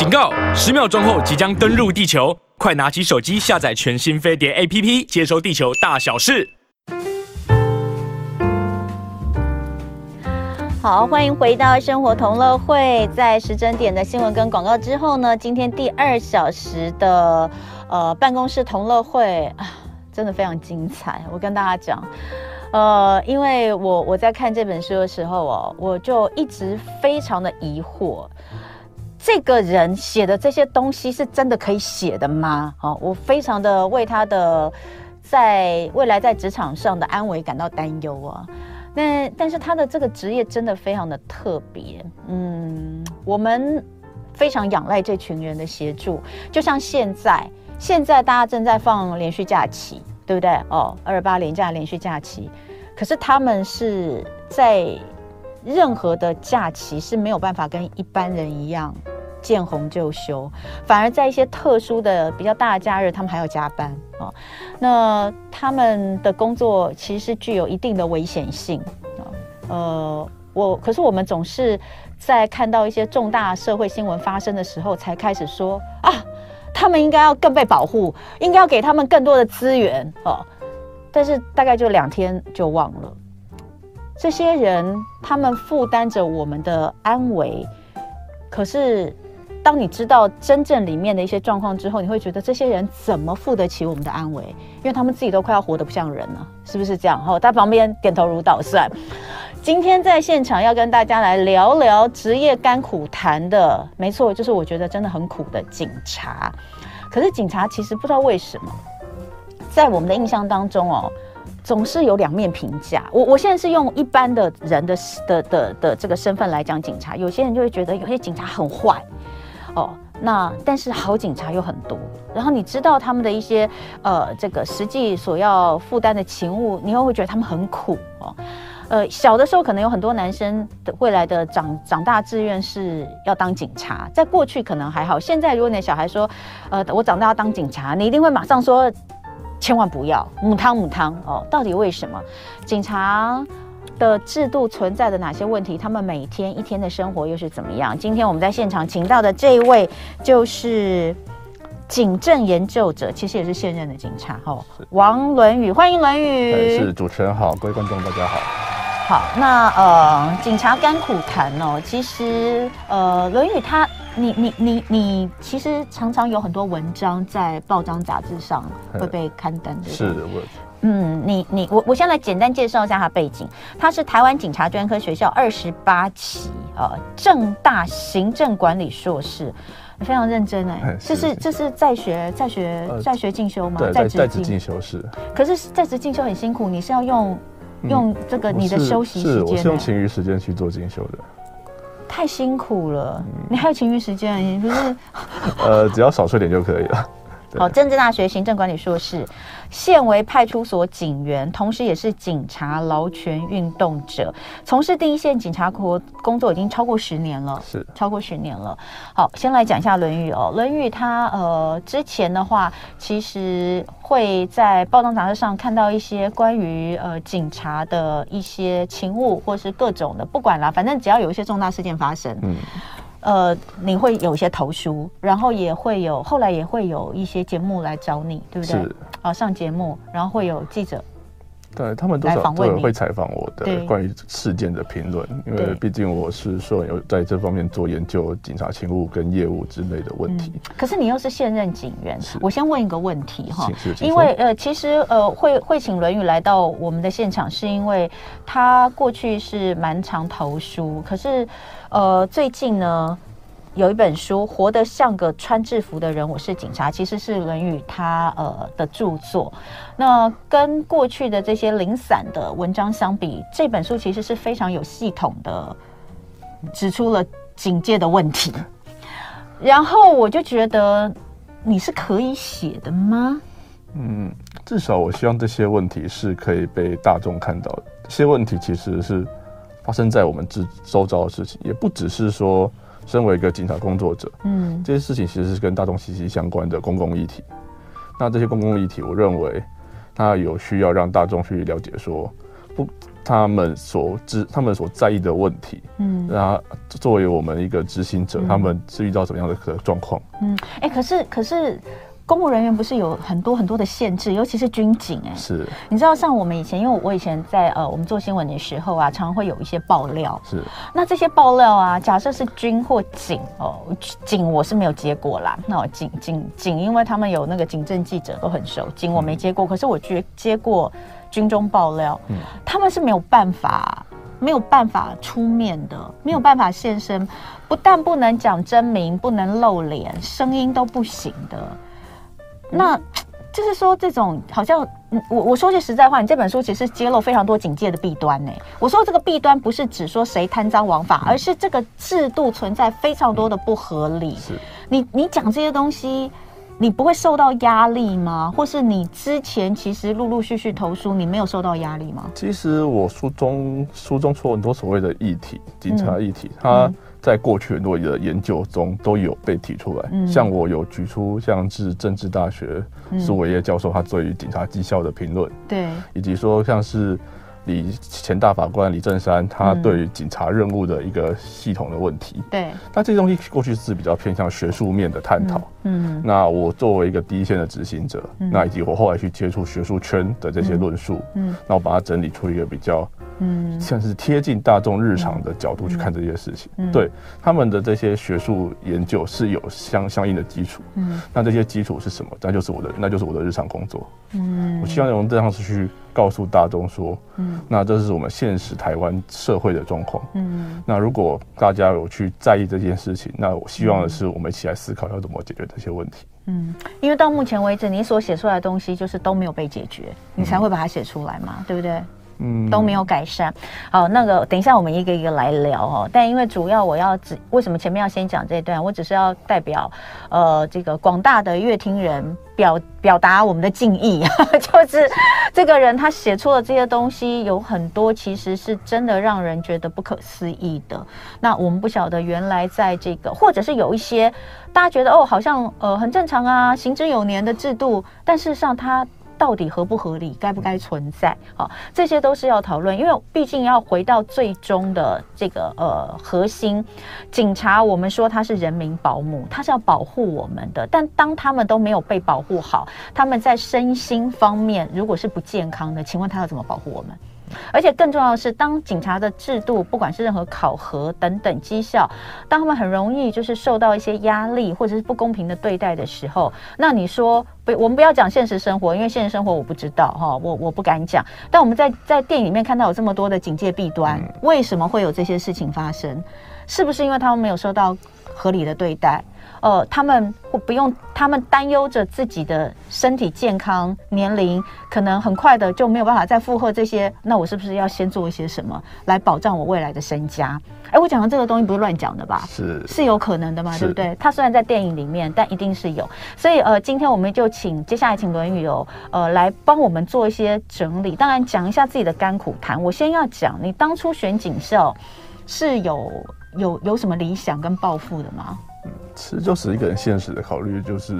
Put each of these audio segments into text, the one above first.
警告！十秒钟后即将登陆地球，快拿起手机下载全新飞碟 APP，接收地球大小事。好，欢迎回到生活同乐会。在时针点的新闻跟广告之后呢，今天第二小时的呃办公室同乐会啊，真的非常精彩。我跟大家讲，呃，因为我我在看这本书的时候哦，我就一直非常的疑惑。这个人写的这些东西是真的可以写的吗？哦，我非常的为他的在未来在职场上的安危感到担忧啊。那但是他的这个职业真的非常的特别，嗯，我们非常仰赖这群人的协助。就像现在，现在大家正在放连续假期，对不对？哦，二二八连假连续假期，可是他们是在。任何的假期是没有办法跟一般人一样见红就休，反而在一些特殊的、比较大的假日，他们还要加班啊。那他们的工作其实具有一定的危险性啊。呃，我可是我们总是在看到一些重大社会新闻发生的时候，才开始说啊，他们应该要更被保护，应该要给他们更多的资源哦。但是大概就两天就忘了。这些人，他们负担着我们的安危，可是，当你知道真正里面的一些状况之后，你会觉得这些人怎么付得起我们的安危？因为他们自己都快要活得不像人了，是不是这样？哈，在旁边点头如捣蒜。今天在现场要跟大家来聊聊职业甘苦谈的，没错，就是我觉得真的很苦的警察。可是警察其实不知道为什么，在我们的印象当中哦。总是有两面评价。我我现在是用一般的人的的的的这个身份来讲警察，有些人就会觉得有些警察很坏，哦，那但是好警察又很多。然后你知道他们的一些呃这个实际所要负担的勤务，你又会觉得他们很苦哦。呃，小的时候可能有很多男生的未来的长长大志愿是要当警察，在过去可能还好，现在如果你的小孩说，呃，我长大要当警察，你一定会马上说。千万不要母汤母汤哦！到底为什么警察的制度存在的哪些问题？他们每天一天的生活又是怎么样？今天我们在现场请到的这一位就是警政研究者，其实也是现任的警察哦，王伦宇，欢迎伦宇。是主持人好，各位观众大家好。好，那呃，警察甘苦谈哦，其实呃，论语他，你你你你，其实常常有很多文章在报章杂志上会被刊登的。是的，我。嗯，你你我我先来简单介绍一下他背景，他是台湾警察专科学校二十八期呃政大行政管理硕士，非常认真哎，这是这是在学在学在学进修吗？在在职进修是。可是在职进修很辛苦，你是要用。用这个你的休息时间，是我是用勤余时间去做进修的，太辛苦了。你还有勤余时间，你不是？呃，只要少睡点就可以了。好，政治大学行政管理硕士，现为派出所警员，同时也是警察劳权运动者，从事第一线警察工工作已经超过十年了，是。超过十年了。好，先来讲一下论语哦，论语他呃之前的话，其实会在报章杂志上看到一些关于呃警察的一些勤务，或是各种的，不管啦，反正只要有一些重大事件发生，嗯。呃，你会有一些投书，然后也会有，后来也会有一些节目来找你，对不对？是。啊，上节目，然后会有记者，对他们多少都会采访我的关于事件的评论，因为毕竟我是说有在这方面做研究，警察勤务跟业务之类的问题。嗯、可是你又是现任警员，我先问一个问题哈，因为呃，其实呃，会会请伦宇来到我们的现场，是因为他过去是蛮常投书，可是。呃，最近呢，有一本书《活得像个穿制服的人》，我是警察，其实是论语他呃的著作。那跟过去的这些零散的文章相比，这本书其实是非常有系统的指出了警戒的问题。然后我就觉得你是可以写的吗？嗯，至少我希望这些问题是可以被大众看到的。这些问题其实是。发生在我们之周遭的事情，也不只是说身为一个警察工作者，嗯，这些事情其实是跟大众息息相关的公共议题。那这些公共议题，我认为它有需要让大众去了解说，说不他们所知、他们所在意的问题，嗯，那作为我们一个执行者，嗯、他们是遇到什么样的状况？嗯，哎、欸，可是可是。公务人员不是有很多很多的限制，尤其是军警哎、欸，是，你知道像我们以前，因为我以前在呃我们做新闻的时候啊，常常会有一些爆料，是，那这些爆料啊，假设是军或警哦，警我是没有接过啦，那我警警警，因为他们有那个警政记者都很熟，警我没接过，嗯、可是我接接过军中爆料，嗯，他们是没有办法没有办法出面的，没有办法现身，不但不能讲真名，不能露脸，声音都不行的。那就是说，这种好像，我我说句实在话，你这本书其实揭露非常多警戒的弊端呢。我说这个弊端不是指说谁贪赃枉法，而是这个制度存在非常多的不合理。是，你你讲这些东西，你不会受到压力吗？或是你之前其实陆陆续续投书，你没有受到压力吗？其实我书中书中出很多所谓的议题，警察议题，它。嗯在过去很多的研究中都有被提出来，嗯、像我有举出像是政治大学苏伟业教授他对于警察绩效的评论，对，以及说像是李前大法官李正山他对于警察任务的一个系统的问题，对，那这些东西过去是比较偏向学术面的探讨，嗯，嗯，那我作为一个第一线的执行者，嗯、那以及我后来去接触学术圈的这些论述，嗯，嗯，那我把它整理出一个比较。嗯，像是贴近大众日常的角度去看这些事情，对他们的这些学术研究是有相相应的基础。嗯，那这些基础是什么？那就是我的，那就是我的日常工作。嗯，我希望用这样子去告诉大众说，嗯，那这是我们现实台湾社会的状况。嗯，那如果大家有去在意这件事情，那我希望的是我们一起来思考要怎么解决这些问题。嗯，因为到目前为止，你所写出来的东西就是都没有被解决，你才会把它写出来嘛，嗯、对不对？嗯，都没有改善。好，那个等一下我们一个一个来聊哦。但因为主要我要只为什么前面要先讲这一段？我只是要代表呃这个广大的乐听人表表达我们的敬意，就是这个人他写出了这些东西有很多其实是真的让人觉得不可思议的。那我们不晓得原来在这个，或者是有一些大家觉得哦好像呃很正常啊，行之有年的制度，但事实上他。到底合不合理，该不该存在？好，这些都是要讨论，因为毕竟要回到最终的这个呃核心，警察我们说他是人民保姆，他是要保护我们的，但当他们都没有被保护好，他们在身心方面如果是不健康的，请问他要怎么保护我们？而且更重要的是，当警察的制度，不管是任何考核等等绩效，当他们很容易就是受到一些压力或者是不公平的对待的时候，那你说不，我们不要讲现实生活，因为现实生活我不知道哈，我我不敢讲。但我们在在电影里面看到有这么多的警戒弊端，为什么会有这些事情发生？是不是因为他们没有受到合理的对待？呃，他们或不用，他们担忧着自己的身体健康、年龄，可能很快的就没有办法再负荷这些。那我是不是要先做一些什么来保障我未来的身家？哎，我讲的这个东西不是乱讲的吧？是是有可能的嘛，对不对？他虽然在电影里面，但一定是有。所以呃，今天我们就请接下来请伦宇哦，呃，来帮我们做一些整理。当然讲一下自己的甘苦谈。我先要讲，你当初选警校是有有有什么理想跟抱负的吗？其实就是一个很现实的考虑，就是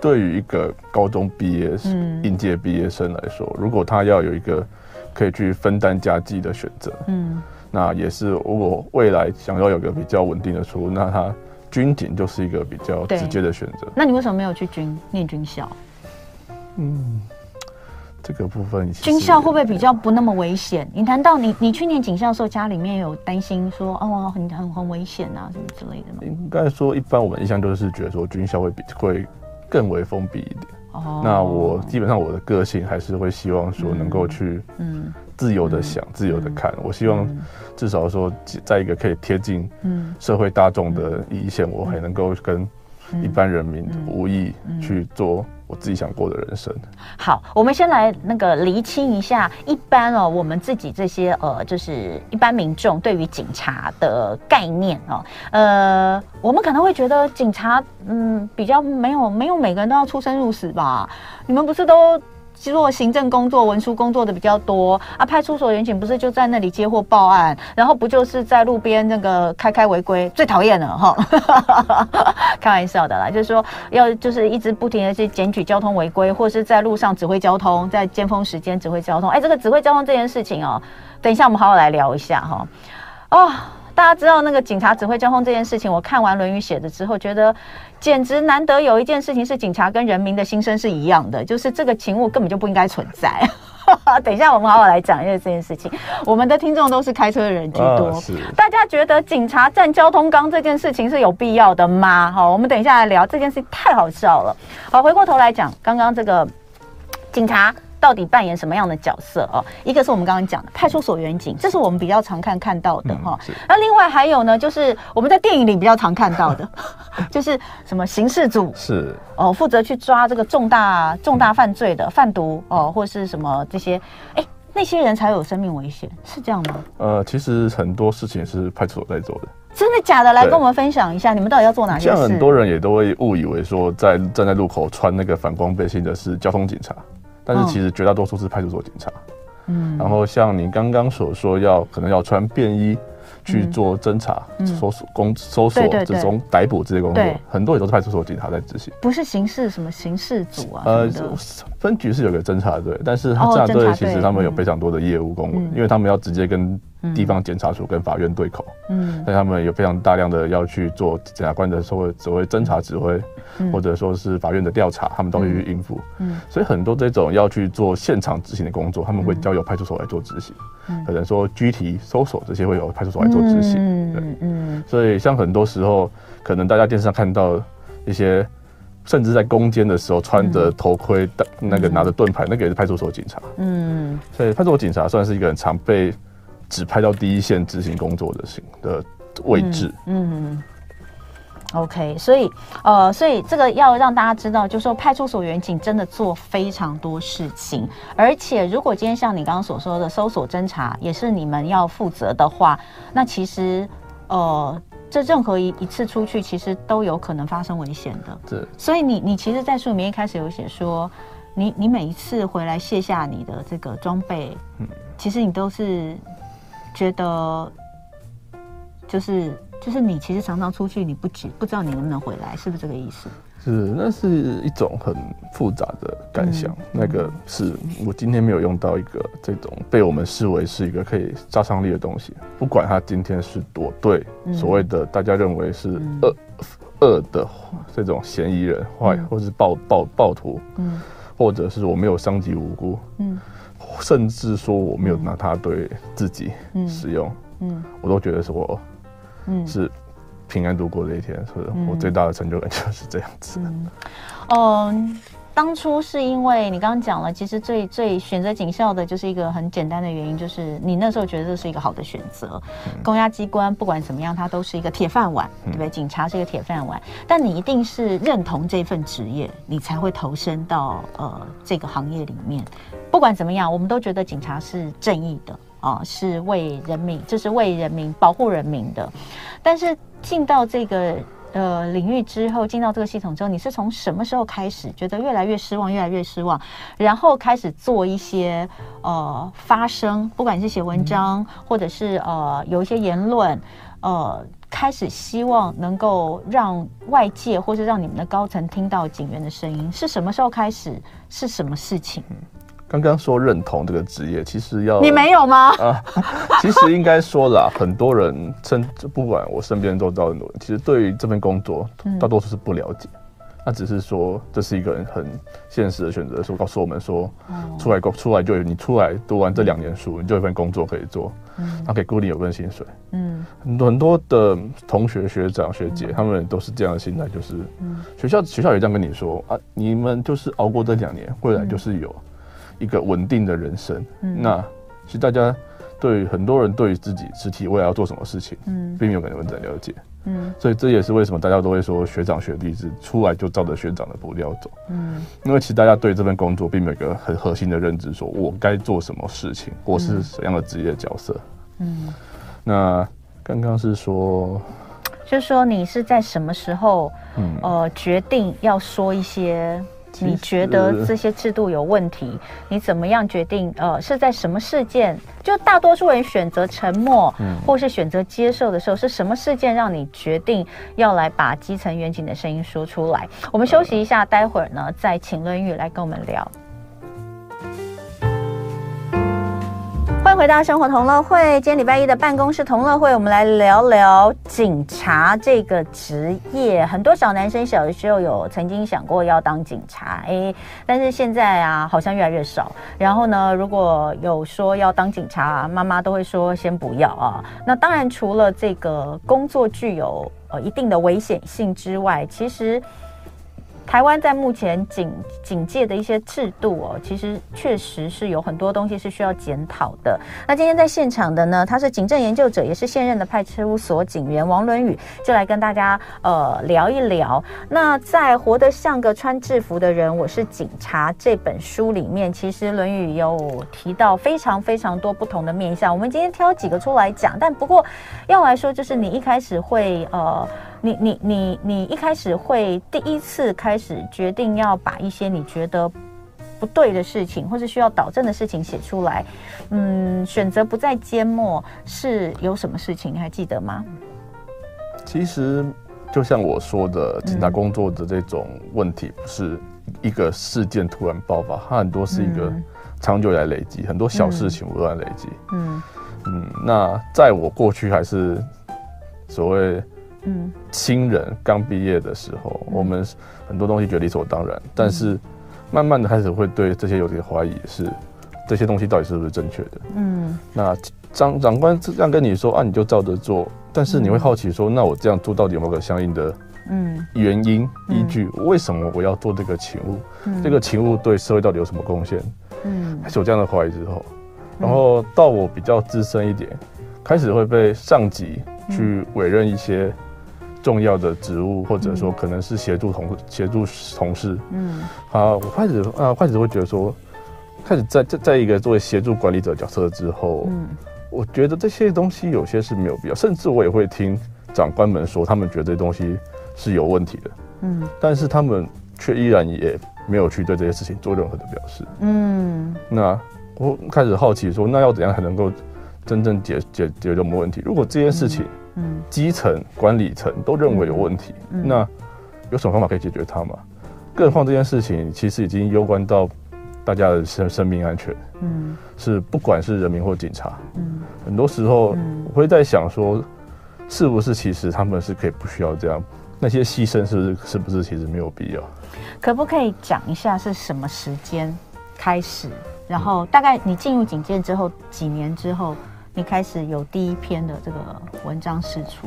对于一个高中毕业生、应届毕业生来说，如果他要有一个可以去分担家计的选择，嗯，那也是如果未来想要有个比较稳定的出路，那他军警就是一个比较直接的选择。那你为什么没有去军念军校？嗯。这个部分，军校会不会比较不那么危险？你谈到你你去年警校的时候，家里面有担心说哦很很很危险啊什么之类的吗？应该说，一般我们印象就是觉得说军校会比会更为封闭一点。哦，那我基本上我的个性还是会希望说能够去嗯自由的想，自由的看。我希望至少说在一个可以贴近嗯社会大众的一线，我还能够跟一般人民无意去做。我自己想过的人生。好，我们先来那个厘清一下，一般哦，我们自己这些呃，就是一般民众对于警察的概念哦，呃，我们可能会觉得警察嗯比较没有没有每个人都要出生入死吧？你们不是都做行政工作、文书工作的比较多啊。派出所员警不是就在那里接获报案，然后不就是在路边那个开开违规，最讨厌了哈。开玩笑的啦，就是说要就是一直不停的去检举交通违规，或是在路上指挥交通，在尖峰时间指挥交通。哎，这个指挥交通这件事情哦，等一下我们好好来聊一下哈。哦。大家知道那个警察指挥交通这件事情，我看完《论语》写的之后，觉得简直难得有一件事情是警察跟人民的心声是一样的，就是这个情物根本就不应该存在。等一下，我们好好来讲一下这件事情。我们的听众都是开车的人居多，啊、大家觉得警察站交通岗这件事情是有必要的吗？好，我们等一下来聊这件事情，太好笑了。好，回过头来讲，刚刚这个警察。到底扮演什么样的角色哦？一个是我们刚刚讲的派出所员警，这是我们比较常看看到的哈。那、嗯、另外还有呢，就是我们在电影里比较常看到的，就是什么刑事组是哦，负责去抓这个重大重大犯罪的贩毒哦，或是什么这些，哎，那些人才有生命危险，是这样吗？呃，其实很多事情是派出所在做的，真的假的？来跟我们分享一下，你们到底要做哪些事？像很多人也都会误以为说，在站在路口穿那个反光背心的是交通警察。但是其实绝大多数是派出所警察，嗯，然后像你刚刚所说，要可能要穿便衣去做侦查、搜索、工搜索这种逮捕这些工作，很多也都是派出所警察在执行。不是刑事什么刑事组啊？呃，分局是有个侦查队，但是侦查队其实他们有非常多的业务公文，因为他们要直接跟地方检察署跟法院对口，嗯，但他们有非常大量的要去做检察官的所谓所谓侦查指挥。或者说是法院的调查，他们都会去应付。嗯，所以很多这种要去做现场执行的工作，他们会交由派出所来做执行。嗯，可能说拘提、搜索这些会由派出所来做执行。嗯嗯。所以像很多时候，可能大家电视上看到一些，甚至在攻坚的时候穿着头盔、那个拿着盾牌，那个也是派出所警察。嗯。所以派出所警察算是一个很常被指派到第一线执行工作的行的位置。嗯。OK，所以呃，所以这个要让大家知道，就是说派出所员警真的做非常多事情，而且如果今天像你刚刚所说的搜索侦查也是你们要负责的话，那其实呃，这任何一一次出去，其实都有可能发生危险的。对，所以你你其实，在书里面一开始有写说，你你每一次回来卸下你的这个装备，嗯，其实你都是觉得就是。就是你其实常常出去，你不知不知道你能不能回来，是不是这个意思？是，那是一种很复杂的感想。嗯、那个是我今天没有用到一个这种被我们视为是一个可以杀伤力的东西，不管他今天是多对所谓的大家认为是恶恶的这种嫌疑人坏，嗯、或是暴暴暴徒，嗯，或者是我没有伤及无辜，嗯，甚至说我没有拿它对自己使用，嗯，嗯我都觉得是我。嗯，是平安度过的一天，所以我最大的成就感就是这样子。嗯，嗯，当初是因为你刚刚讲了，其实最最选择警校的就是一个很简单的原因，就是你那时候觉得这是一个好的选择。嗯，公家机关不管怎么样，它都是一个铁饭碗，对不对？警察是一个铁饭碗，但你一定是认同这份职业，你才会投身到呃这个行业里面。不管怎么样，我们都觉得警察是正义的。啊，是为人民，这、就是为人民保护人民的。但是进到这个呃领域之后，进到这个系统之后，你是从什么时候开始觉得越来越失望，越来越失望，然后开始做一些呃发声，不管是写文章，嗯、或者是呃有一些言论，呃，开始希望能够让外界或是让你们的高层听到警员的声音，是什么时候开始？是什么事情？刚刚说认同这个职业，其实要你没有吗？啊，其实应该说啦，很多人甚至不管我身边人都知道很多人，其实对于这份工作大多数是不了解。那、嗯、只是说这是一个人很现实的选择，说告诉我们说，出来工出来就有你出来读完这两年书，你就有一份工作可以做，嗯，他可以固定有份薪水，嗯，很多很多的同学学长学姐，他们都是这样的心态，就是，学校学校也这样跟你说啊，你们就是熬过这两年，未来就是有。一个稳定的人生，嗯、那其实大家对很多人对于自己实体未来要做什么事情，嗯，并没有很完整了解，嗯，所以这也是为什么大家都会说学长学弟是出来就照着学长的步调走，嗯，因为其实大家对这份工作并没有一个很核心的认知，说我该做什么事情，我是什么样的职业角色，嗯，那刚刚是说，就是说你是在什么时候，嗯，呃，决定要说一些。你觉得这些制度有问题？你怎么样决定？呃，是在什么事件？就大多数人选择沉默，或是选择接受的时候，是什么事件让你决定要来把基层远景的声音说出来？我们休息一下，待会儿呢再请论玉来跟我们聊。欢迎回到生活同乐会，今天礼拜一的办公室同乐会，我们来聊聊警察这个职业。很多小男生小的时候有曾经想过要当警察，哎，但是现在啊，好像越来越少。然后呢，如果有说要当警察，妈妈都会说先不要啊。那当然，除了这个工作具有呃一定的危险性之外，其实。台湾在目前警警戒的一些制度哦，其实确实是有很多东西是需要检讨的。那今天在现场的呢，他是警政研究者，也是现任的派出所警员王伦宇，就来跟大家呃聊一聊。那在《活得像个穿制服的人，我是警察》这本书里面，其实伦宇有提到非常非常多不同的面向。我们今天挑几个出来讲，但不过要来说，就是你一开始会呃。你你你你一开始会第一次开始决定要把一些你觉得不对的事情，或是需要导正的事情写出来，嗯，选择不再缄默，是有什么事情？你还记得吗？其实就像我说的，警察工作的这种问题，不是一个事件突然爆发，它很多是一个长久以来累积，很多小事情不断累积。嗯嗯，那在我过去还是所谓。嗯，新人刚毕业的时候，我们很多东西觉得理所当然，但是慢慢的开始会对这些有点怀疑，是这些东西到底是不是正确的？嗯，那长长官这样跟你说啊，你就照着做，但是你会好奇说，那我这样做到底有没有个相应的嗯原因依据？为什么我要做这个勤务？这个勤务对社会到底有什么贡献？嗯，开始有这样的怀疑之后，然后到我比较资深一点，开始会被上级去委任一些。重要的职务，或者说可能是协助同协助同事，嗯，啊，我开始啊开始会觉得说，开始在在在一个作为协助管理者角色之后，嗯，我觉得这些东西有些是没有必要，甚至我也会听长官们说，他们觉得这些东西是有问题的，嗯，但是他们却依然也没有去对这些事情做任何的表示，嗯，那我开始好奇说，那要怎样才能够真正解解决这种问题？如果这件事情，嗯嗯，基层管理层都认为有问题，那有什么方法可以解决它吗？更何况这件事情其实已经攸关到大家的生生命安全，嗯，是不管是人民或警察，嗯，很多时候我会在想说，是不是其实他们是可以不需要这样？那些牺牲是不是是不是其实没有必要？可不可以讲一下是什么时间开始？然后大概你进入警戒之后几年之后？你开始有第一篇的这个文章释出。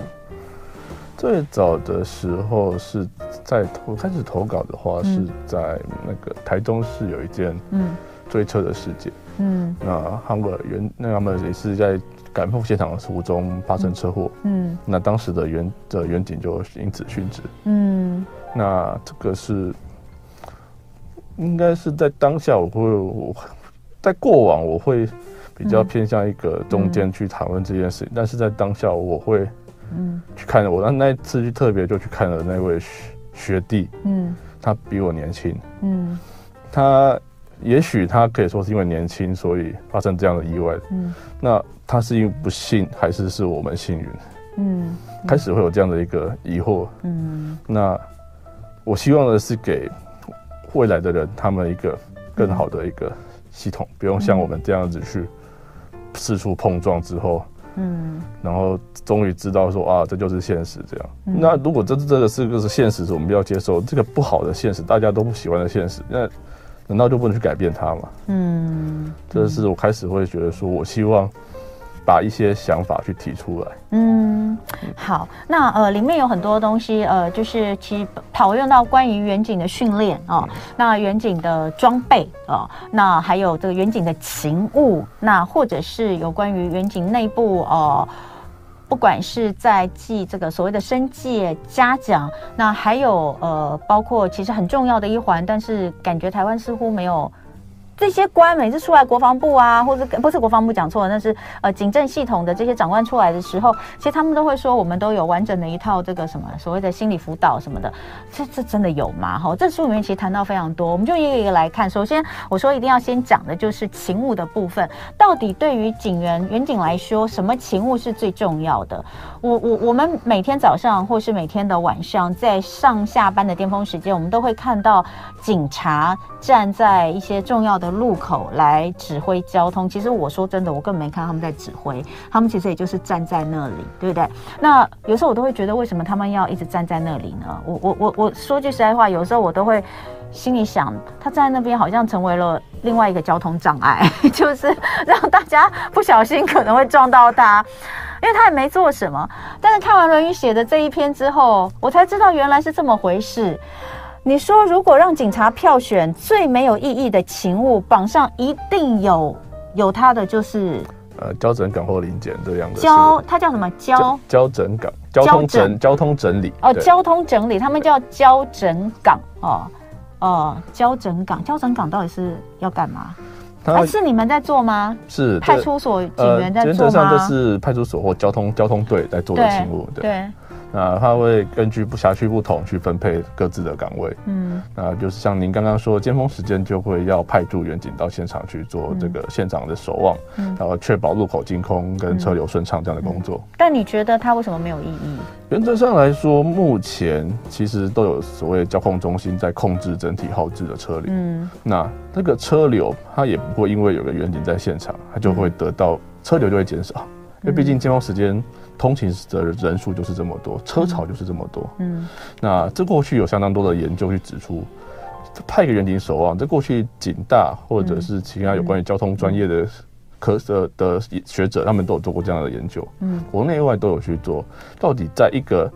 最早的时候是在投开始投稿的话，是在那个台中市有一件嗯。追车的事件嗯，那他们原那他们也是在赶赴现场的途中发生车祸。嗯，那当时的原的原警就因此殉职。嗯，那这个是应该是在当下我会我在过往我会。比较偏向一个中间去谈论这件事情，嗯、但是在当下我会，嗯，去看我那那一次就特别就去看了那位学学弟，嗯，他比我年轻，嗯，他也许他可以说是因为年轻所以发生这样的意外，嗯，那他是因为不幸还是是我们幸运，嗯，开始会有这样的一个疑惑，嗯，那我希望的是给未来的人他们一个更好的一个系统，不用像我们这样子去。四处碰撞之后，嗯，然后终于知道说啊，这就是现实这样。嗯、那如果这这个是个是现实，是我们要接受这个不好的现实，大家都不喜欢的现实，那难道就不能去改变它吗？嗯，这是我开始会觉得说，我希望。把一些想法去提出来。嗯，好，那呃，里面有很多东西，呃，就是其实讨论到关于远景的训练啊，那远景的装备啊，那还有这个远景的勤务，那或者是有关于远景内部哦、呃，不管是在记这个所谓的升阶嘉奖，那还有呃，包括其实很重要的一环，但是感觉台湾似乎没有。这些官每次出来，国防部啊，或者不是国防部讲错了，那是呃警政系统的这些长官出来的时候，其实他们都会说，我们都有完整的一套这个什么所谓的心理辅导什么的，这这真的有吗？哈，这书里面其实谈到非常多，我们就一个一个来看。首先，我说一定要先讲的就是勤务的部分，到底对于警员、员警来说，什么勤务是最重要的？我我我们每天早上或是每天的晚上，在上下班的巅峰时间，我们都会看到警察站在一些重要的路口来指挥交通，其实我说真的，我根本没看他们在指挥，他们其实也就是站在那里，对不对？那有时候我都会觉得，为什么他们要一直站在那里呢？我我我我说句实在话，有时候我都会心里想，他站在那边好像成为了另外一个交通障碍，就是让大家不小心可能会撞到他，因为他也没做什么。但是看完《论语》写的这一篇之后，我才知道原来是这么回事。你说，如果让警察票选最没有意义的勤务，榜上一定有有他的，就是呃交整岗或临检这样的交，他叫什么交交整岗，交通整交通整理哦，交通整理，他们叫交整岗哦哦，交整岗，交整岗到底是要干嘛？还是你们在做吗？是派出所警员在做吗？原则上这是派出所或交通交通队在做的勤务，对。对那他会根据不辖区不同去分配各自的岗位，嗯，那就是像您刚刚说，尖峰时间就会要派驻员警到现场去做这个现场的守望，嗯，然后确保路口净空跟车流顺畅这样的工作，嗯。嗯。但你觉得他为什么没有意义？原则上来说，目前其实都有所谓交控中心在控制整体后置的车流，嗯，那这个车流它也不会因为有个远景在现场，它就会得到车流就会减少，因为毕竟尖峰时间。通勤的人数就是这么多，车潮就是这么多。嗯，那这过去有相当多的研究去指出，派一个员警守望，这过去警大或者是其他有关于交通专业的科的的学者，他们都有做过这样的研究。嗯，国内外都有去做，到底在一个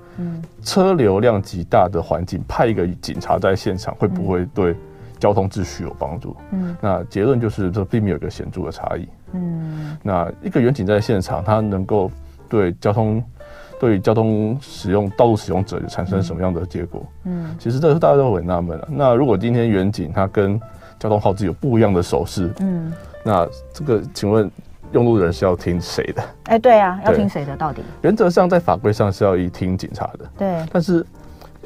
车流量极大的环境，派一个警察在现场，会不会对交通秩序有帮助？嗯，那结论就是这并没有一个显著的差异。嗯，那一个远景在现场，他能够。对交通，对交通使用道路使用者产生什么样的结果？嗯，其实这是大家都很纳闷了。那如果今天远景它跟交通号志有不一样的手势，嗯，那这个请问用路人是要听谁的？哎，对啊，要听谁的？到底原则上在法规上是要一听警察的。对，但是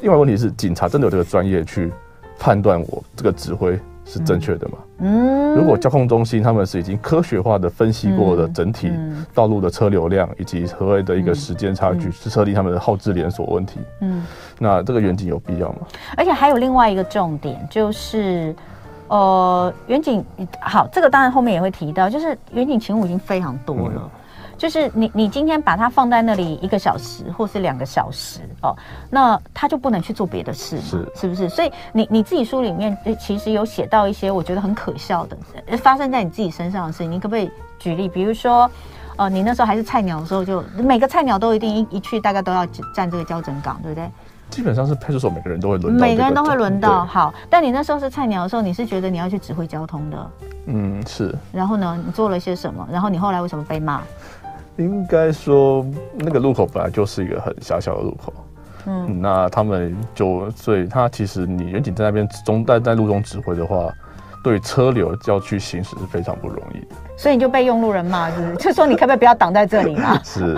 另外问题是，警察真的有这个专业去判断我这个指挥？是正确的嘛？嗯，如果交控中心他们是已经科学化的分析过的整体道路的车流量以及所谓的一个时间差距，是设立他们的后置连锁问题。嗯，那这个远景有必要吗？而且还有另外一个重点就是，呃，远景好，这个当然后面也会提到，就是远景勤务已经非常多了。嗯就是你，你今天把它放在那里一个小时或是两个小时哦，那他就不能去做别的事吗？是是不是？所以你你自己书里面其实有写到一些我觉得很可笑的发生在你自己身上的事情，你可不可以举例？比如说，呃，你那时候还是菜鸟的时候，就每个菜鸟都一定一一去大概都要站这个交整岗，对不对？基本上是派出所每个人都会轮到，每个人都会轮到。好，但你那时候是菜鸟的时候，你是觉得你要去指挥交通的？嗯，是。然后呢，你做了些什么？然后你后来为什么被骂？应该说，那个路口本来就是一个很狭小的路口，嗯，那他们就，所以他其实你远景在那边中在在路中指挥的话，对车流要去行驶是非常不容易的。所以你就被用路人骂，是不是？就说你可不可以不要挡在这里嘛？是。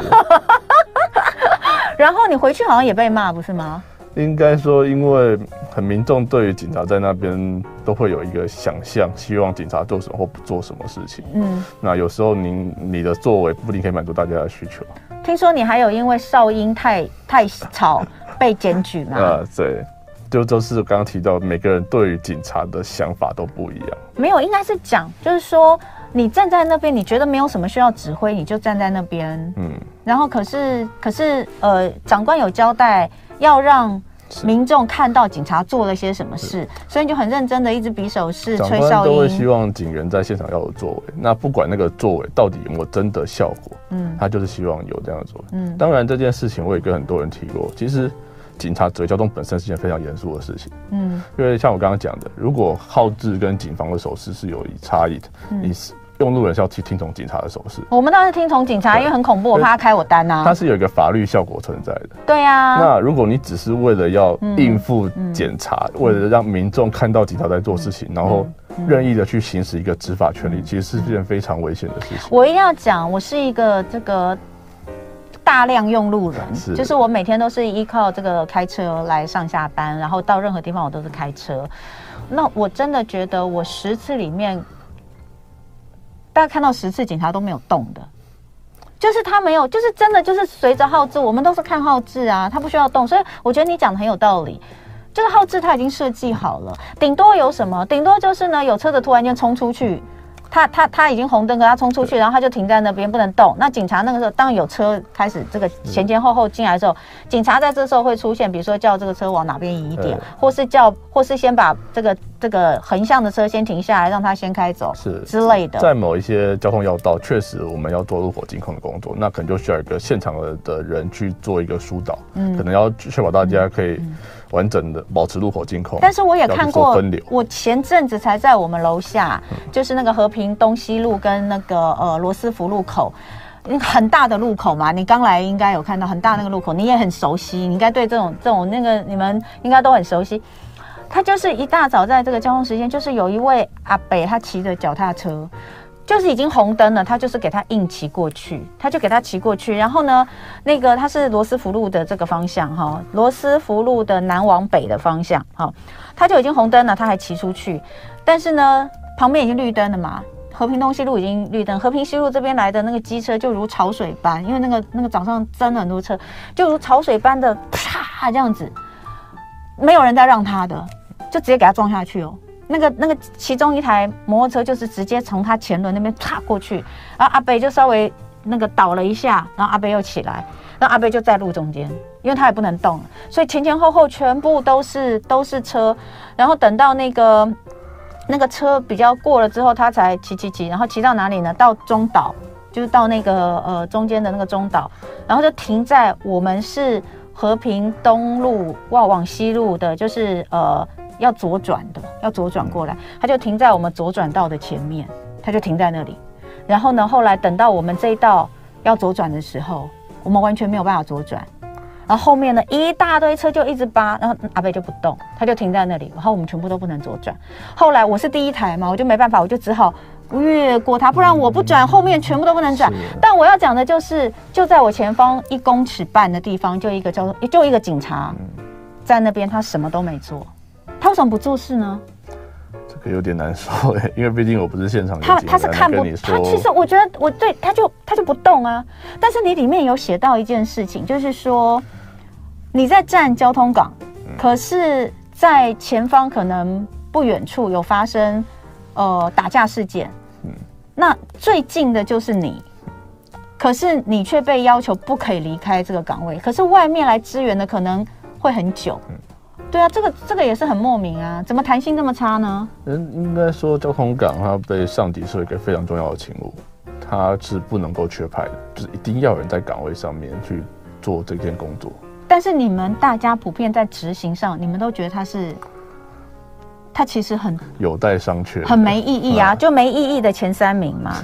然后你回去好像也被骂，不是吗？应该说，因为很民众对于警察在那边都会有一个想象，希望警察做什么或不做什么事情。嗯，那有时候您你的作为不一定可以满足大家的需求。听说你还有因为哨音太太吵被检举吗？啊，对，就就是刚刚提到，每个人对于警察的想法都不一样。没有，应该是讲，就是说你站在那边，你觉得没有什么需要指挥，你就站在那边。嗯，然后可是可是呃，长官有交代。要让民众看到警察做了些什么事，所以你就很认真的一直比手势、吹哨都会希望警员在现场要有作为，那不管那个作为到底有没有真的效果，嗯，他就是希望有这样的作为。嗯，当然这件事情我也跟很多人提过，其实警察指挥交通本身是件非常严肃的事情。嗯，因为像我刚刚讲的，如果号志跟警方的手势是有差异的，你是。用路人是要去听从警察的手势，我们当然是听从警察，因为很恐怖，我怕他开我单啊。它是有一个法律效果存在的。对呀。那如果你只是为了要应付检查，为了让民众看到警察在做事情，然后任意的去行使一个执法权利，其实是件非常危险的事情。我一定要讲，我是一个这个大量用路人，是就是我每天都是依靠这个开车来上下班，然后到任何地方我都是开车。那我真的觉得，我十次里面，大家看到十次警察都没有动的，就是他没有，就是真的就是随着号志，我们都是看号志啊，他不需要动，所以我觉得你讲的很有道理。这个号志他已经设计好了，顶多有什么？顶多就是呢，有车子突然间冲出去。他他他已经红灯，可他冲出去，然后他就停在那边不能动。那警察那个时候，当有车开始这个前前后后进来的时候，警察在这时候会出现，比如说叫这个车往哪边移一点，或是叫，或是先把这个这个横向的车先停下来，让它先开走，是之类的。在某一些交通要道，确实我们要做路口监控的工作，那可能就需要一个现场的的人去做一个疏导，嗯，可能要确保大家可以。完整的保持路口监控，但是我也看过分流。我前阵子才在我们楼下，嗯、就是那个和平东西路跟那个呃罗斯福路口，很大的路口嘛。你刚来应该有看到很大那个路口，你也很熟悉，你应该对这种这种那个你们应该都很熟悉。他就是一大早在这个交通时间，就是有一位阿伯，他骑着脚踏车。就是已经红灯了，他就是给他硬骑过去，他就给他骑过去。然后呢，那个他是罗斯福路的这个方向哈，罗斯福路的南往北的方向哈，他就已经红灯了，他还骑出去。但是呢，旁边已经绿灯了嘛，和平东西路已经绿灯，和平西路这边来的那个机车就如潮水般，因为那个那个早上真的很多车，就如潮水般的啪这样子，没有人在让他的，就直接给他撞下去哦。那个那个其中一台摩托车就是直接从他前轮那边插过去，然后阿北就稍微那个倒了一下，然后阿北又起来，然后阿北就在路中间，因为他也不能动，所以前前后后全部都是都是车，然后等到那个那个车比较过了之后，他才骑骑骑，然后骑到哪里呢？到中岛，就是到那个呃中间的那个中岛，然后就停在我们是和平东路往往西路的，就是呃。要左转的，要左转过来，他就停在我们左转道的前面，他就停在那里。然后呢，后来等到我们这一道要左转的时候，我们完全没有办法左转。然后后面呢，一大堆车就一直扒，然后阿贝就不动，他就停在那里。然后我们全部都不能左转。后来我是第一台嘛，我就没办法，我就只好越过他，不然我不转，后面全部都不能转。但我要讲的就是，就在我前方一公尺半的地方，就一个叫做就一个警察在那边，他什么都没做。他为什么不做事呢？这个有点难说哎，因为毕竟我不是现场。他他是看不，他其实我觉得我对他就他就不动啊。但是你里面有写到一件事情，就是说你在站交通岗，嗯、可是在前方可能不远处有发生呃打架事件，嗯，那最近的就是你，可是你却被要求不可以离开这个岗位，可是外面来支援的可能会很久。嗯对啊，这个这个也是很莫名啊，怎么弹性这么差呢？人应该说，交通岗它被上级设一个非常重要的勤务，它是不能够缺派的，就是一定要有人在岗位上面去做这件工作。但是你们大家普遍在执行上，你们都觉得它是，它其实很有待商榷，很没意义啊，嗯、就没意义的前三名嘛。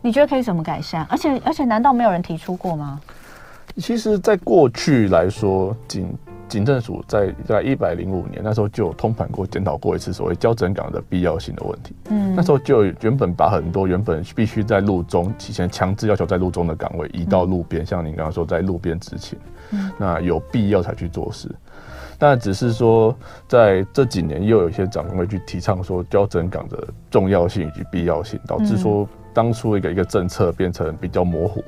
你觉得可以怎么改善？而且而且，难道没有人提出过吗？其实，在过去来说，仅警政署在在一百零五年那时候就有通盘过检讨过一次所谓交整岗的必要性的问题。嗯，那时候就原本把很多原本必须在路中提前强制要求在路中的岗位移到路边，嗯、像您刚刚说在路边执勤，嗯，那有必要才去做事。但只是说在这几年又有一些长官会去提倡说交整岗的重要性以及必要性，导致说当初一个一个政策变成比较模糊。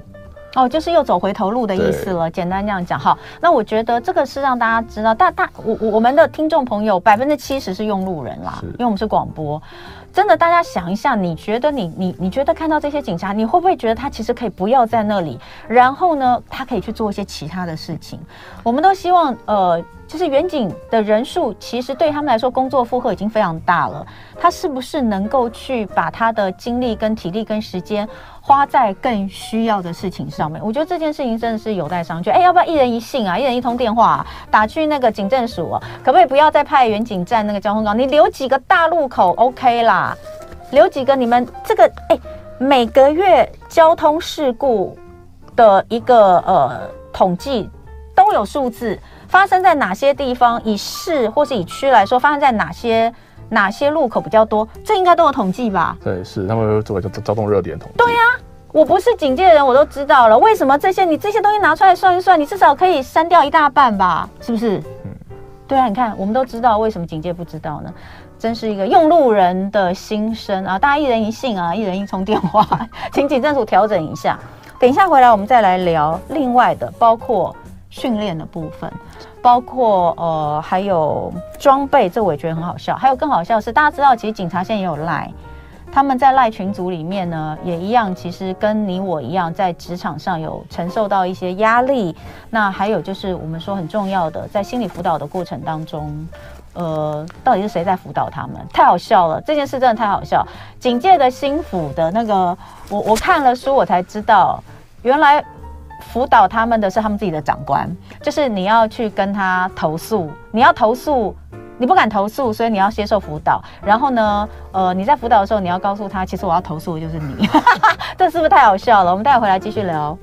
哦，就是又走回头路的意思了。简单这样讲，好，那我觉得这个是让大家知道，大大我我们的听众朋友百分之七十是用路人啦，因为我们是广播。真的，大家想一下，你觉得你你你觉得看到这些警察，你会不会觉得他其实可以不要在那里？然后呢，他可以去做一些其他的事情。我们都希望，呃，就是远景的人数，其实对他们来说，工作负荷已经非常大了。他是不是能够去把他的精力、跟体力、跟时间花在更需要的事情上面？我觉得这件事情真的是有待商榷。哎，要不要一人一信啊？一人一通电话，打去那个警政署啊，可不可以不要再派远景站那个交通岗？你留几个大路口，OK 啦。留几个？你们这个哎，每个月交通事故的一个呃统计都有数字，发生在哪些地方？以市或是以区来说，发生在哪些哪些路口比较多，这应该都有统计吧？对，是他们会做一个交通热点统计。对呀、啊，我不是警界的人，我都知道了。为什么这些你这些东西拿出来算一算，你至少可以删掉一大半吧？是不是？嗯，对啊，你看，我们都知道，为什么警界不知道呢？真是一个用路人的心声啊！大家一人一信啊，一人一通电话，请警政署调整一下。等一下回来，我们再来聊另外的，包括训练的部分，包括呃还有装备，这我也觉得很好笑。还有更好笑的是，大家知道，其实警察现在也有赖，他们在赖群组里面呢，也一样，其实跟你我一样，在职场上有承受到一些压力。那还有就是我们说很重要的，在心理辅导的过程当中。呃，到底是谁在辅导他们？太好笑了，这件事真的太好笑。警界的心腹的那个，我我看了书，我才知道，原来辅导他们的是他们自己的长官。就是你要去跟他投诉，你要投诉，你不敢投诉，所以你要接受辅导。然后呢，呃，你在辅导的时候，你要告诉他，其实我要投诉的就是你。这是不是太好笑了？我们待会回来继续聊。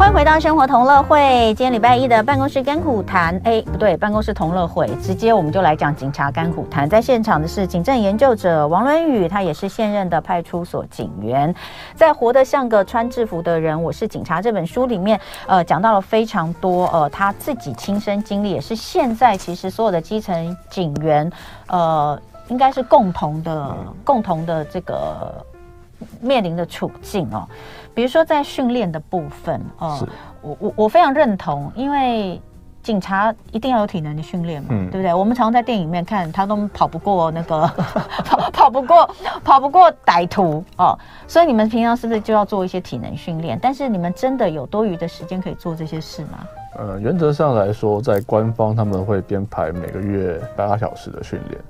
欢迎回到生活同乐会。今天礼拜一的办公室甘苦谈，哎，不对，办公室同乐会，直接我们就来讲警察甘苦谈。在现场的是警政研究者王伦宇，他也是现任的派出所警员，在《活得像个穿制服的人，我是警察》这本书里面，呃，讲到了非常多，呃，他自己亲身经历，也是现在其实所有的基层警员，呃，应该是共同的、共同的这个面临的处境哦。比如说在训练的部分，哦、呃，我我我非常认同，因为警察一定要有体能的训练嘛，嗯、对不对？我们常常在电影里面看，他都跑不过那个 跑跑不过跑不过歹徒哦，所以你们平常是不是就要做一些体能训练？但是你们真的有多余的时间可以做这些事吗？呃，原则上来说，在官方他们会编排每个月八小时的训练。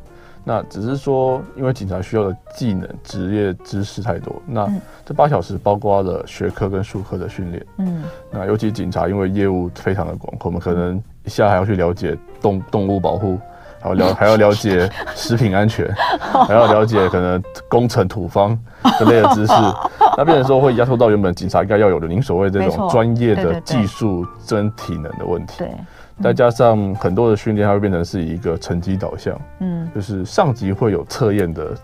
那只是说，因为警察需要的技能、职业知识太多，那这八小时包括了学科跟术科的训练。嗯，那尤其警察因为业务非常的广阔，我们可能一下还要去了解动动物保护，还要了还要了解食品安全，还要了解可能工程土方之类的知识。那变成说会压缩到原本警察应该要有的您所谓这种专业的技术跟体能的问题。对。再加上很多的训练，它会变成是一个成绩导向，嗯，就是上级会有测验的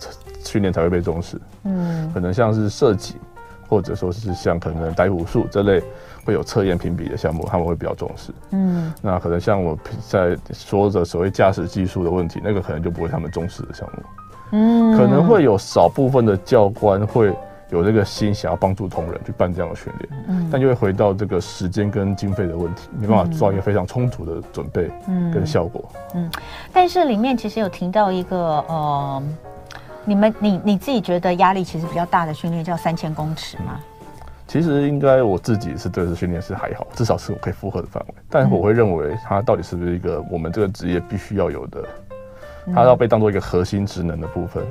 训练才会被重视，嗯，可能像是射击，或者说是像可能逮捕术这类会有测验评比的项目，他们会比较重视，嗯，那可能像我在说的所谓驾驶技术的问题，那个可能就不会他们重视的项目，嗯，可能会有少部分的教官会。有这个心想要帮助同仁去办这样的训练，嗯，但就会回到这个时间跟经费的问题，没办法做一个非常充足的准备，嗯，跟效果，嗯，但是里面其实有提到一个，呃，你们你你自己觉得压力其实比较大的训练叫三千公尺吗？其实应该我自己是对这训练是还好，至少是我可以负荷的范围，但我会认为它到底是不是一个我们这个职业必须要有的，它要被当做一个核心职能的部分。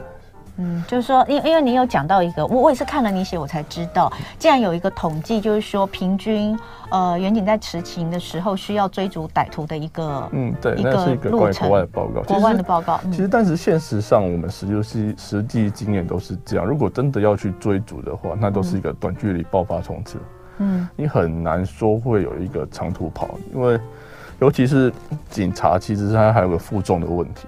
嗯，就是说，因因为你有讲到一个，我我也是看了你写，我才知道，竟然有一个统计，就是说平均，呃，远景在执勤的时候需要追逐歹徒的一个，嗯，对，那是一个关于国外的报告，国外的报告。其实，但是现实上，我们实际实际经验都是这样。如果真的要去追逐的话，那都是一个短距离爆发冲刺。嗯，你很难说会有一个长途跑，因为尤其是警察，其实他还有个负重的问题。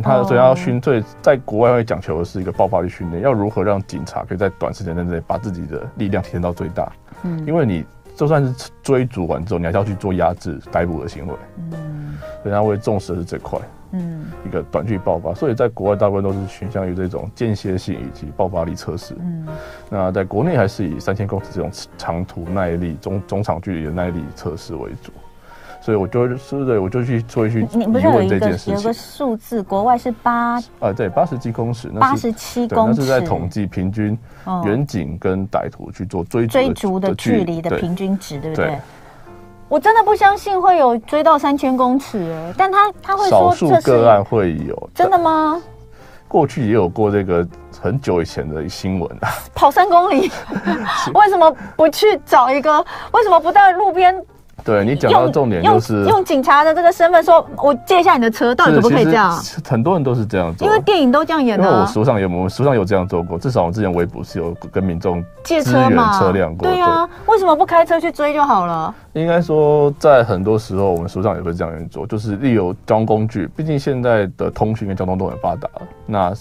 他所以要训，最，在国外会讲求的是一个爆发力训练，要如何让警察可以在短时间之内把自己的力量提升到最大。嗯，因为你就算是追逐完之后，你还是要去做压制、逮捕的行为。嗯，所以他会重视的是这块。嗯，一个短距离爆发，所以在国外大部分都是倾向于这种间歇性以及爆发力测试。嗯，那在国内还是以三千公尺这种长途耐力、中中长距离的耐力测试为主。所以我就是对，我就去做一去你不是有一个有个数字，国外是八啊，对，八十几公尺，八十七公尺，那是在统计平均远景跟歹徒去做追逐追逐的距离的平均值，对不对？我真的不相信会有追到三千公尺，哎，但他他会说少数个案会有，真的吗？过去也有过这个很久以前的新闻啊，跑三公里，为什么不去找一个？为什么不在路边？对你讲到重点就是用，用警察的这个身份说，我借一下你的车，到底可不可以这样？很多人都是这样做，因为电影都这样演的、啊。因为我书上有，我们书上有这样做过，至少我之前微博是有跟民众借车嘛，车辆过。对啊，为什么不开车去追就好了？应该说，在很多时候，我们书上也会这样运作，就是利用交通工具，毕竟现在的通讯跟交通都很发达，那。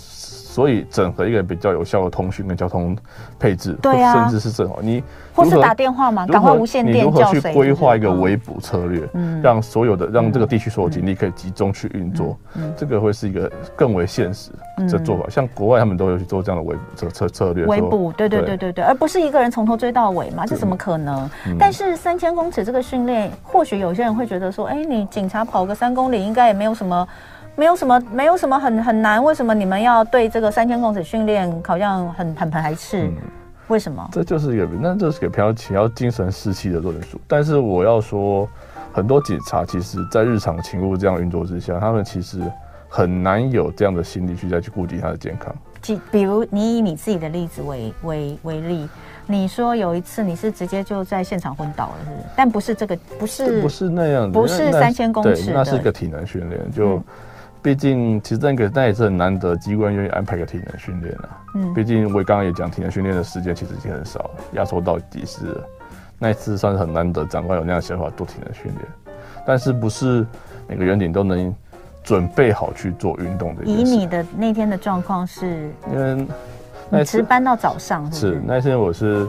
所以整合一个比较有效的通讯跟交通配置，对啊，甚至是正好你或是打电话嘛，赶快无线电，你如何去规划一个围捕策略，嗯，让所有的让这个地区所有警力可以集中去运作，嗯，这个会是一个更为现实的做法。像国外他们都有去做这样的围捕策策策略，围捕，对对对。对对，而不是一个人从头追到尾嘛，这怎么可能？但是三千公尺这个训练，或许有些人会觉得说，哎，你警察跑个三公里应该也没有什么。没有什么，没有什么很很难。为什么你们要对这个三千公尺训练好像很很排斥？嗯、为什么？这就是一个，那这是给比较比较精神士气的论述。但是我要说，很多警察其实在日常勤务这样运作之下，他们其实很难有这样的心理去再去顾及他的健康。比比如，你以你自己的例子为为为例，你说有一次你是直接就在现场昏倒了，是不是？但不是这个，不是不是那样的，不是三千公尺，那是一个体能训练就。嗯毕竟，其实那个那也是很难得，机关愿意安排个体能训练啊。嗯，毕竟我刚刚也讲，体能训练的时间其实已经很少了，压缩到底是那一次算是很难得，长官有那样的想法做体能训练。但是不是每个员警都能准备好去做运动的？以你的那天的状况是，因为你值班到早上是，是那天我是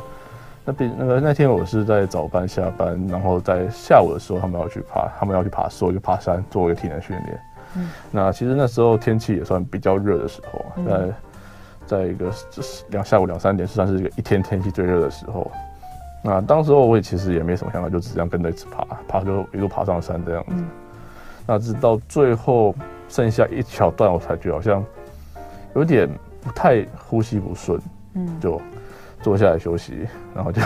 那边那个那天我是在早班下班，然后在下午的时候他们要去爬，他们要去爬说就爬山做一个体能训练。嗯，那其实那时候天气也算比较热的时候，在在一个两下午两三点，算是一个一天天气最热的时候。那当时候我也其实也没什么想法，就只这样跟着一直爬，爬就一路爬上山这样子。那直到最后剩下一小段，我才觉得好像有点不太呼吸不顺，嗯，就坐下来休息，然后就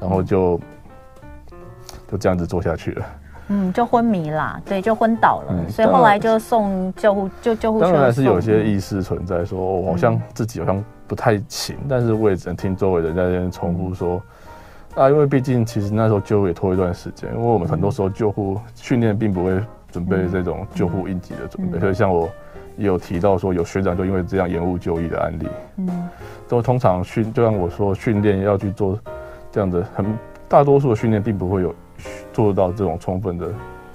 然后就就这样子坐下去了。嗯，就昏迷啦，对，就昏倒了，嗯、所以后来就送救护，就救护车。当然还是有些意识存在，说我好像自己好像不太行，嗯、但是我也只能听周围人在那边重复说，嗯、啊，因为毕竟其实那时候救护也拖一段时间，因为我们很多时候救护训练并不会准备这种救护应急的准备，嗯、所以像我也有提到说，有学长就因为这样延误就医的案例，嗯，都通常训，就像我说训练要去做这样的，很大多数的训练并不会有。做到这种充分的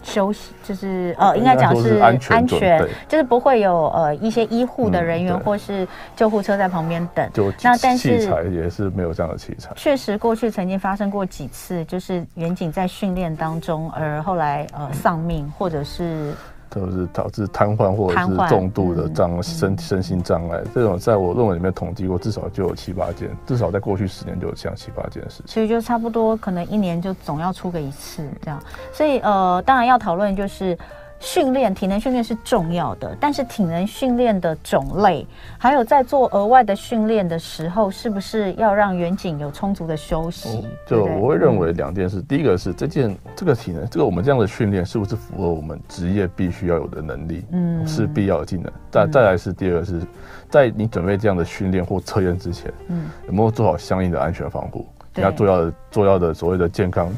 休息，就是呃，应该讲是安全，安全就是不会有呃一些医护的人员或是救护车在旁边等。就那但是器材也是没有这样的器材。确实，过去曾经发生过几次，就是远景在训练当中，而后来呃丧命，或者是。都是导致瘫痪或者是重度的障碍身身心障碍，这种在我论文里面统计过，至少就有七八件，至少在过去十年就有这样七八件事情。所以就差不多，可能一年就总要出个一次这样。所以呃，当然要讨论就是。训练体能训练是重要的，但是体能训练的种类，还有在做额外的训练的时候，是不是要让远景有充足的休息？哦、就我会认为两件事，嗯、第一个是这件这个体能，这个我们这样的训练是不是符合我们职业必须要有的能力？嗯，是必要的技能。再再来是第二个是，在你准备这样的训练或测验之前，嗯，有没有做好相应的安全防护？你要做要的做要的所谓的健康。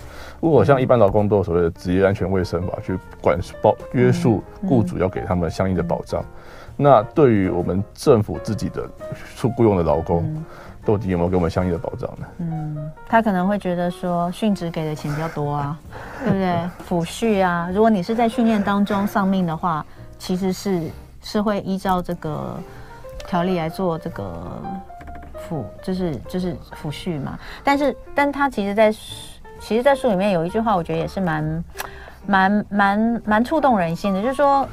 如果像一般劳工都有所谓的职业安全卫生法去管包约束雇主，要给他们相应的保障。那对于我们政府自己的出雇佣的劳工，到底有没有给我们相应的保障呢？嗯，他可能会觉得说殉职给的钱比较多啊，对不对？抚恤啊，如果你是在训练当中丧命的话，其实是是会依照这个条例来做这个抚，就是就是抚恤嘛。但是，但他其实，在其实，在书里面有一句话，我觉得也是蛮、蛮、蛮、蛮触动人心的，就是说，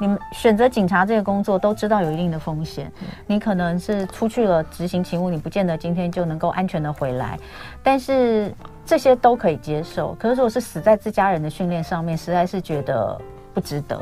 你们选择警察这个工作，都知道有一定的风险。你可能是出去了执行勤务，你不见得今天就能够安全的回来，但是这些都可以接受。可是，如果是死在自家人的训练上面，实在是觉得不值得。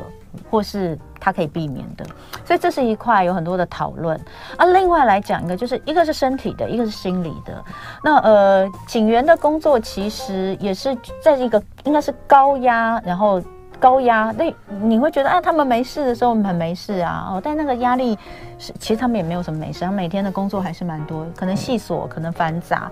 或是他可以避免的，所以这是一块有很多的讨论。啊，另外来讲一个，就是一个是身体的，一个是心理的。那呃，警员的工作其实也是在一个应该是高压，然后高压，那你会觉得啊，他们没事的时候我们很没事啊，哦，但那个压力是，其实他们也没有什么没事，他们每天的工作还是蛮多，可能细琐，可能繁杂。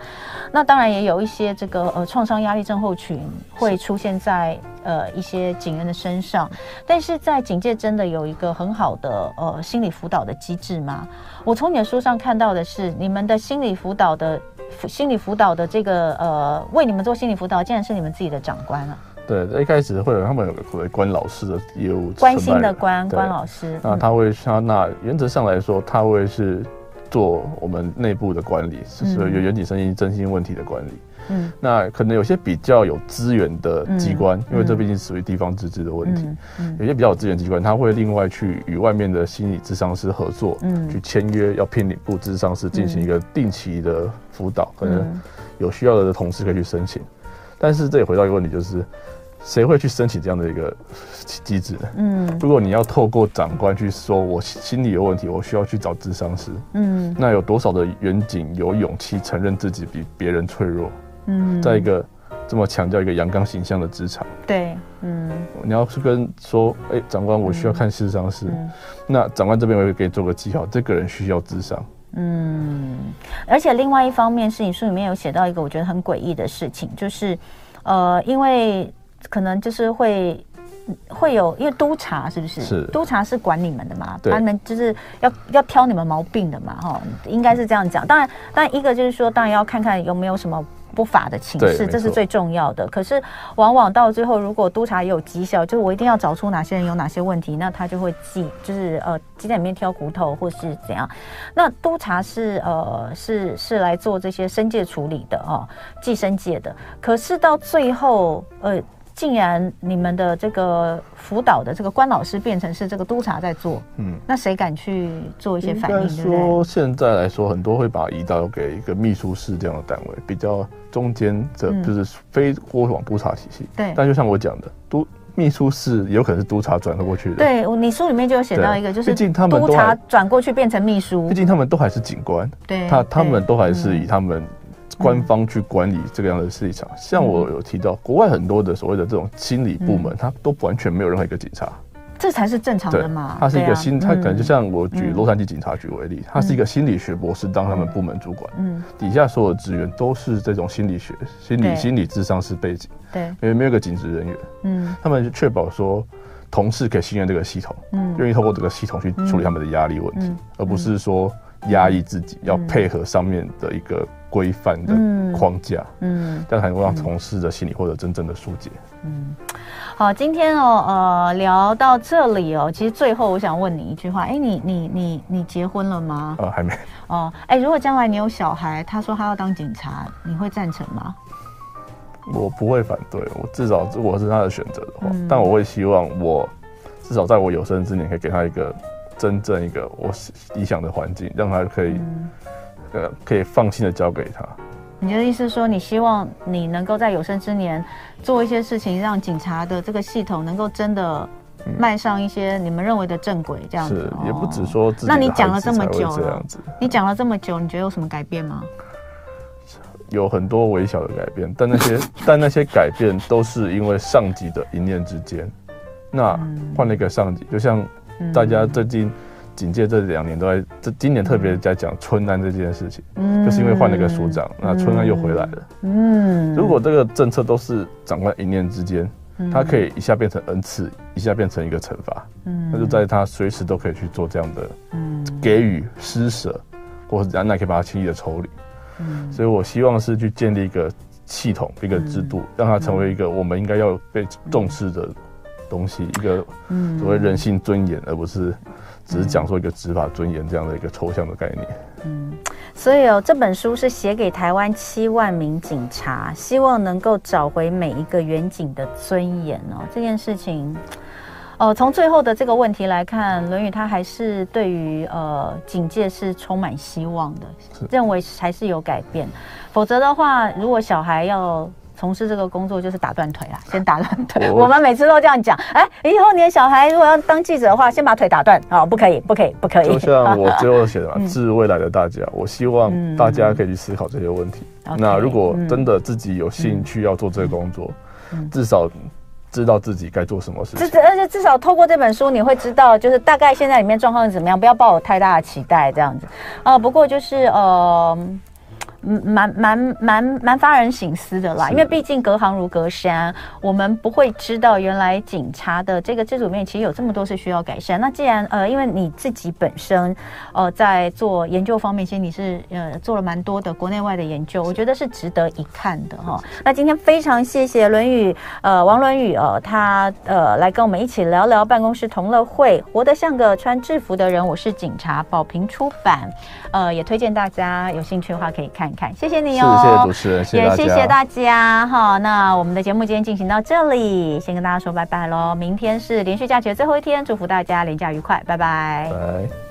那当然也有一些这个呃创伤压力症候群会出现在呃一些警员的身上，但是在警界真的有一个很好的呃心理辅导的机制吗？我从你的书上看到的是你们的心理辅导的心理辅导的这个呃为你们做心理辅导，竟然是你们自己的长官了。对，一开始会有他们有个关老师的业务，关心的关关老师。那他会他那原则上来说，他会是做我们内部的管理，是有原体声音真心问题的管理。嗯，那可能有些比较有资源的机关，嗯、因为这毕竟属于地方自治的问题。嗯嗯、有些比较有资源机关，他会另外去与外面的心理咨商师合作，嗯，去签约，要聘领部咨商师进行一个定期的辅导，可能有需要的同事可以去申请。但是这也回到一个问题，就是。谁会去申请这样的一个机制？嗯，如果你要透过长官去说，我心理有问题，我需要去找智商师。嗯，那有多少的远景有勇气承认自己比别人脆弱？嗯，在一个这么强调一个阳刚形象的职场，对，嗯，你要是跟说，哎、欸，长官，我需要看智商师，嗯、那长官这边我会给你做个记号，这个人需要智商。嗯，而且另外一方面是你书里面有写到一个我觉得很诡异的事情，就是，呃，因为。可能就是会会有，因为督察是不是？是督察是管你们的嘛？他们就是要要挑你们毛病的嘛？哈，应该是这样讲。当然，当然一个就是说，当然要看看有没有什么不法的情势，这是最重要的。可是往往到最后，如果督察也有绩效，就是我一定要找出哪些人有哪些问题，那他就会记，就是呃鸡蛋里面挑骨头，或是怎样。那督察是呃是是来做这些申诫处理的哦，寄生界的。可是到最后呃。竟然你们的这个辅导的这个关老师变成是这个督察在做，嗯，那谁敢去做一些反应？说现在来说，很多会把移到给一个秘书室这样的单位，比较中间的，就是非过往督察体系。对，但就像我讲的，督秘书室有可能是督察转过去的。对，你书里面就有写到一个，就是毕竟他们督察转过去变成秘书，毕竟他们都还是警官，对，他他们都还是以他们。官方去管理这个样的市场，像我有提到，国外很多的所谓的这种心理部门，它都完全没有任何一个警察，这才是正常的嘛。他是一个心，他可能就像我举洛杉矶警察局为例，他是一个心理学博士当他们部门主管，嗯，底下所有职员都是这种心理学、心理心理智商是背景，对，因为没有个警职人员，嗯，他们就确保说同事可以信任这个系统，嗯，愿意透过这个系统去处理他们的压力问题，而不是说压抑自己，要配合上面的一个。规范的框架，嗯，嗯，但才能让从事的心理获得真正的疏解。嗯，好，今天哦，呃，聊到这里哦，其实最后我想问你一句话，哎，你你你你结婚了吗？呃，还没。哦，哎，如果将来你有小孩，他说他要当警察，你会赞成吗？我不会反对，我至少如果是他的选择的话，嗯，但我会希望我至少在我有生之年，可以给他一个真正一个我理想的环境，让他可以。嗯呃，可以放心的交给他。你的意思是说，你希望你能够在有生之年做一些事情，让警察的这个系统能够真的迈上一些你们认为的正轨，这样子。是，也不止说自己。那你讲了这么久这样子，你讲了这么久，你觉得有什么改变吗？有很多微小的改变，但那些但那些改变都是因为上级的一念之间。那换了一个上级，就像大家最近。警戒这两年都在，这今年特别在讲春安这件事情，嗯，就是因为换了一个署长，那春安又回来了，嗯，如果这个政策都是长官一念之间，他可以一下变成恩赐，一下变成一个惩罚，嗯，那就在他随时都可以去做这样的，嗯，给予施舍，或者那可以把它轻易的抽离，嗯，所以我希望是去建立一个系统，一个制度，让它成为一个我们应该要被重视的东西，一个所谓人性尊严，而不是。只是讲说一个执法尊严这样的一个抽象的概念。嗯，所以哦，这本书是写给台湾七万名警察，希望能够找回每一个远警的尊严哦。这件事情，哦，从最后的这个问题来看，《论语》他还是对于呃警戒是充满希望的，认为还是有改变。否则的话，如果小孩要。从事这个工作就是打断腿啦，先打断腿。我，们每次都这样讲。哎，以后你的小孩如果要当记者的话，先把腿打断啊，不可以，不可以，不可以。就像我最后写的嘛，致未来的大家，我希望大家可以去思考这些问题。那如果真的自己有兴趣要做这个工作，至少知道自己该做什么事情。至而且至少透过这本书，你会知道就是大概现在里面状况是怎么样，不要抱有太大的期待这样子。啊、呃，不过就是呃。蛮蛮蛮蛮发人省思的啦，因为毕竟隔行如隔山，我们不会知道原来警察的这个制度面其实有这么多是需要改善。那既然呃，因为你自己本身呃在做研究方面，其实你是呃做了蛮多的国内外的研究，我觉得是值得一看的哈。那今天非常谢谢论语呃王伦宇呃他呃来跟我们一起聊聊办公室同乐会，活得像个穿制服的人，我是警察，宝瓶出版，呃也推荐大家有兴趣的话可以看。看，谢谢你哦，谢谢主持人，谢谢也谢谢大家哈。那我们的节目今天进行到这里，先跟大家说拜拜喽。明天是连续假期的最后一天，祝福大家连假愉快，拜拜。拜。